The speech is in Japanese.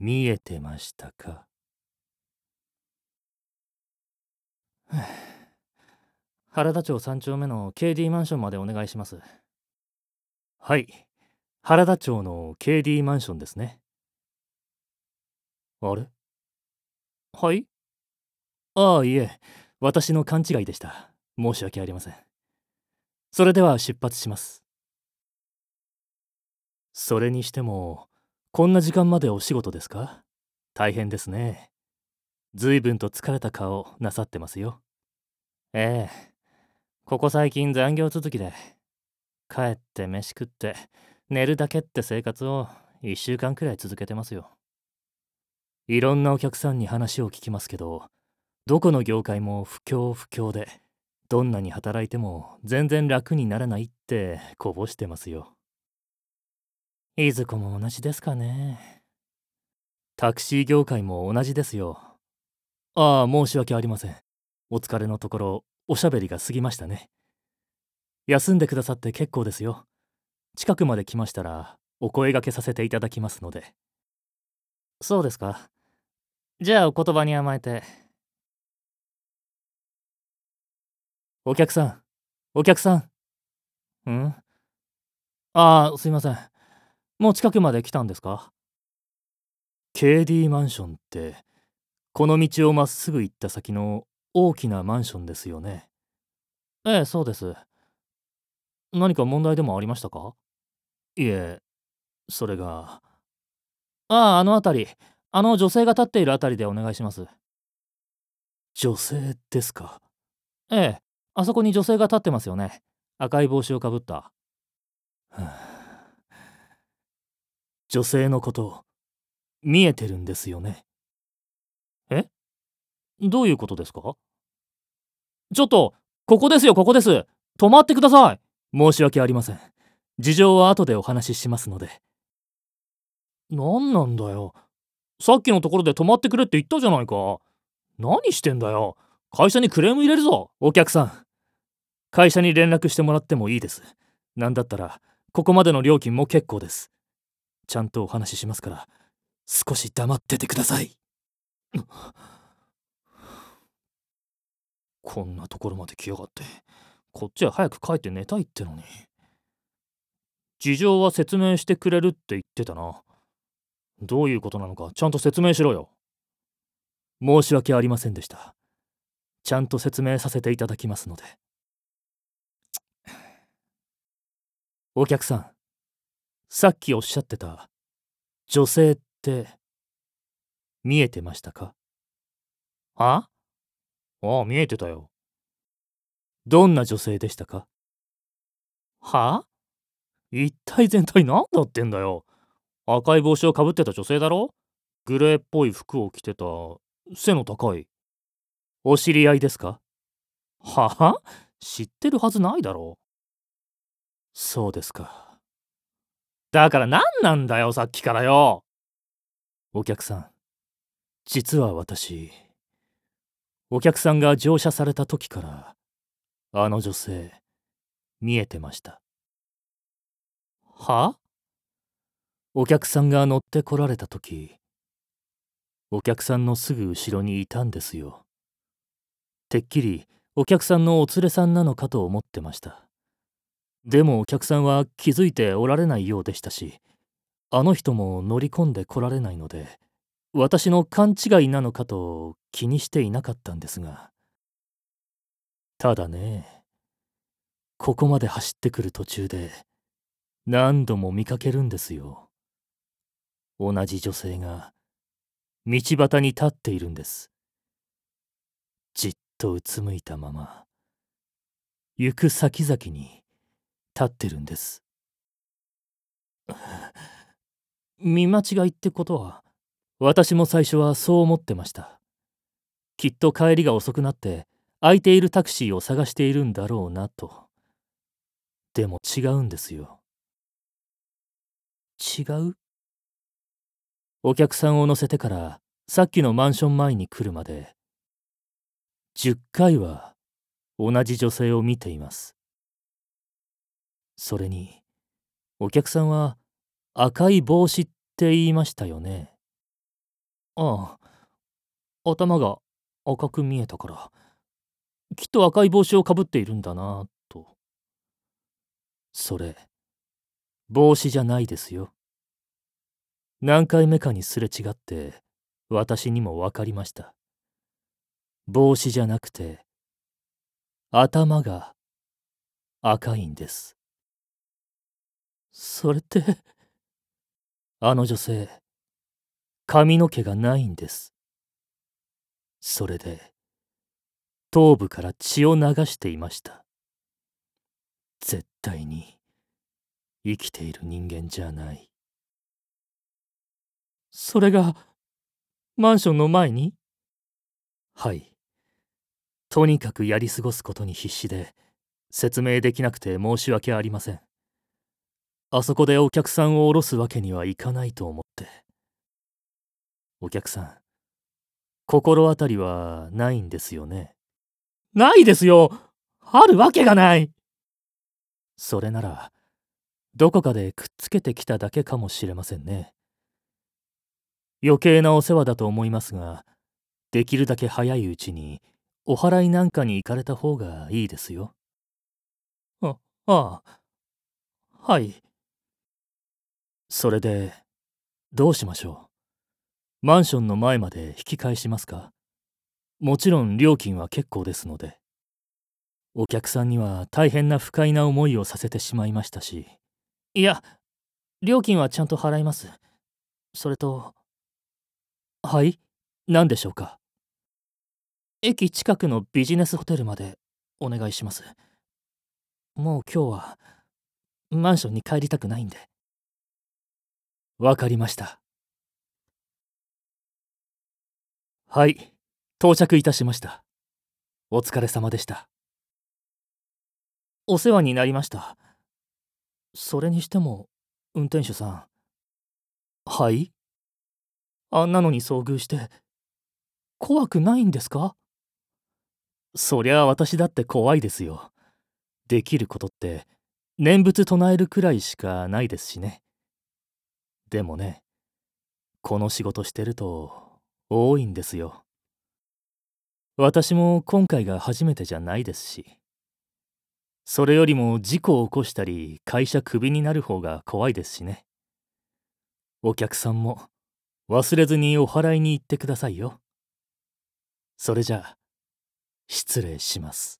見えてましたか？原田町3丁目の KD マンションまでお願いします。はい。原田町の KD マンションですね。あれ？はい？ああいえ。私の勘違いでした。申し訳ありません。それでは出発します。それにしてもこんな時間までお仕事ですか？大変ですね。随分と疲れた顔なさってますよ。ええ。ここ最近残業続きで帰って飯食って寝るだけって生活を1週間くらい続けてますよ。いろんなお客さんに話を聞きますけどどこの業界も不況不況でどんなに働いても全然楽にならないってこぼしてますよ。いずこも同じですかね。タクシー業界も同じですよ。ああ申し訳ありません。お疲れのところおしゃべりが過ぎましたね。休んでくださって結構ですよ。近くまで来ましたらお声がけさせていただきますので。そうですか。じゃあお言葉に甘えて。お客さんお客さん。うん？ああすいません。もう近くまで来たんですか？KD マンションってこの道をまっすぐ行った先の大きなマンションですよね。ええそうです。何か問題でもありましたか？いえそれが。あああの辺り。あの女性が立っている辺りでお願いします。女性ですか？ええあそこに女性が立ってますよね。赤い帽子をかぶった、はあ、女性のこと見えてるんですよね。え？どういうことですか？ちょっとここですよここです。止まってください。申し訳ありません。事情は後でお話ししますので。何なんだよ。さっきのところで止まってくれって言ったじゃないか。何してんだよ。会社にクレーム入れるぞお客さん。会社に連絡してもらってもいいです。何だったらここまでの料金も結構です。ちゃんとお話ししますから少し黙っててください。こんなところまで来やがってこっちは早く帰って寝たいってのに。事情は説明してくれるって言ってたな。どういうことなのかちゃんと説明しろよ。申し訳ありませんでした。ちゃんと説明させていただきますので。お客さんさっきおっしゃってた女性って見えてましたか？はああ見えてたよ。どんな女性でしたか？は一体全体何だってんだよ。赤い帽子をかぶってた女性だろ？グレーっぽい服を着てた背の高い。お知り合いですか？はあ？知ってるはずないだろ。うそうですかだから何なんだよさっきからよ。お客さん。実は私お客さんが乗車された時からあの女性見えてました。は？お客さんが乗ってこられた時お客さんのすぐ後ろにいたんですよ。てっきりお客さんのお連れさんなのかと思ってました。でもお客さんは気づいておられないようでしたしあの人も乗り込んでこられないので私の勘違いなのかと気にしていなかったんですが。ただねここまで走ってくる途中で何度も見かけるんですよ。同じ女性が道端に立っているんです。じっとうつむいたまま行く先々に立ってるんです。見間違いってことは私も最初はそう思ってました。きっと帰りが遅くなって空いているタクシーを探しているんだろうなと。でも違うんですよ。違う？お客さんを乗せてからさっきのマンション前に来るまで10回は同じ女性を見ています。それにお客さんは赤い帽子って言いましたよね。ああ頭が赤く見えたからきっと赤い帽子をかぶっているんだなと。それ帽子じゃないですよ。何回目かにすれ違って私にも分かりました。帽子じゃなくて頭が赤いんです。それって。あの女性髪の毛がないんです。それで頭部から血を流していました。絶対に生きている人間じゃない。それがマンションの前に？はい。とにかくやり過ごすことに必死で説明できなくて申し訳ありません。あそこでお客さんを降ろすわけにはいかないと思って。お客さん心当たりはないんですよね。ないですよ。あるわけがない。それならどこかでくっつけてきただけかもしれませんね。余計なお世話だと思いますができるだけ早いうちにお祓いなんかに行かれた方がいいですよ。あああ。はいそれでどうしましょう？マンションの前まで引き返しますか？もちろん料金は結構ですので。お客さんには大変な不快な思いをさせてしまいましたし。いや料金はちゃんと払います。それとはい？何でしょうか？駅近くのビジネスホテルまでお願いします。もう今日はマンションに帰りたくないんで。わかりました。はい到着いたしました。お疲れ様でした。お世話になりました。それにしても運転手さん。はい？あんなのに遭遇して怖くないんですか？そりゃ私だって怖いですよ。できることって念仏唱えるくらいしかないですしね。でもねこの仕事してると多いんですよ。私も今回が初めてじゃないですし。それよりも事故を起こしたり会社クビになる方が怖いですしね。お客さんも忘れずにお祓いに行ってくださいよ。それじゃあ失礼します。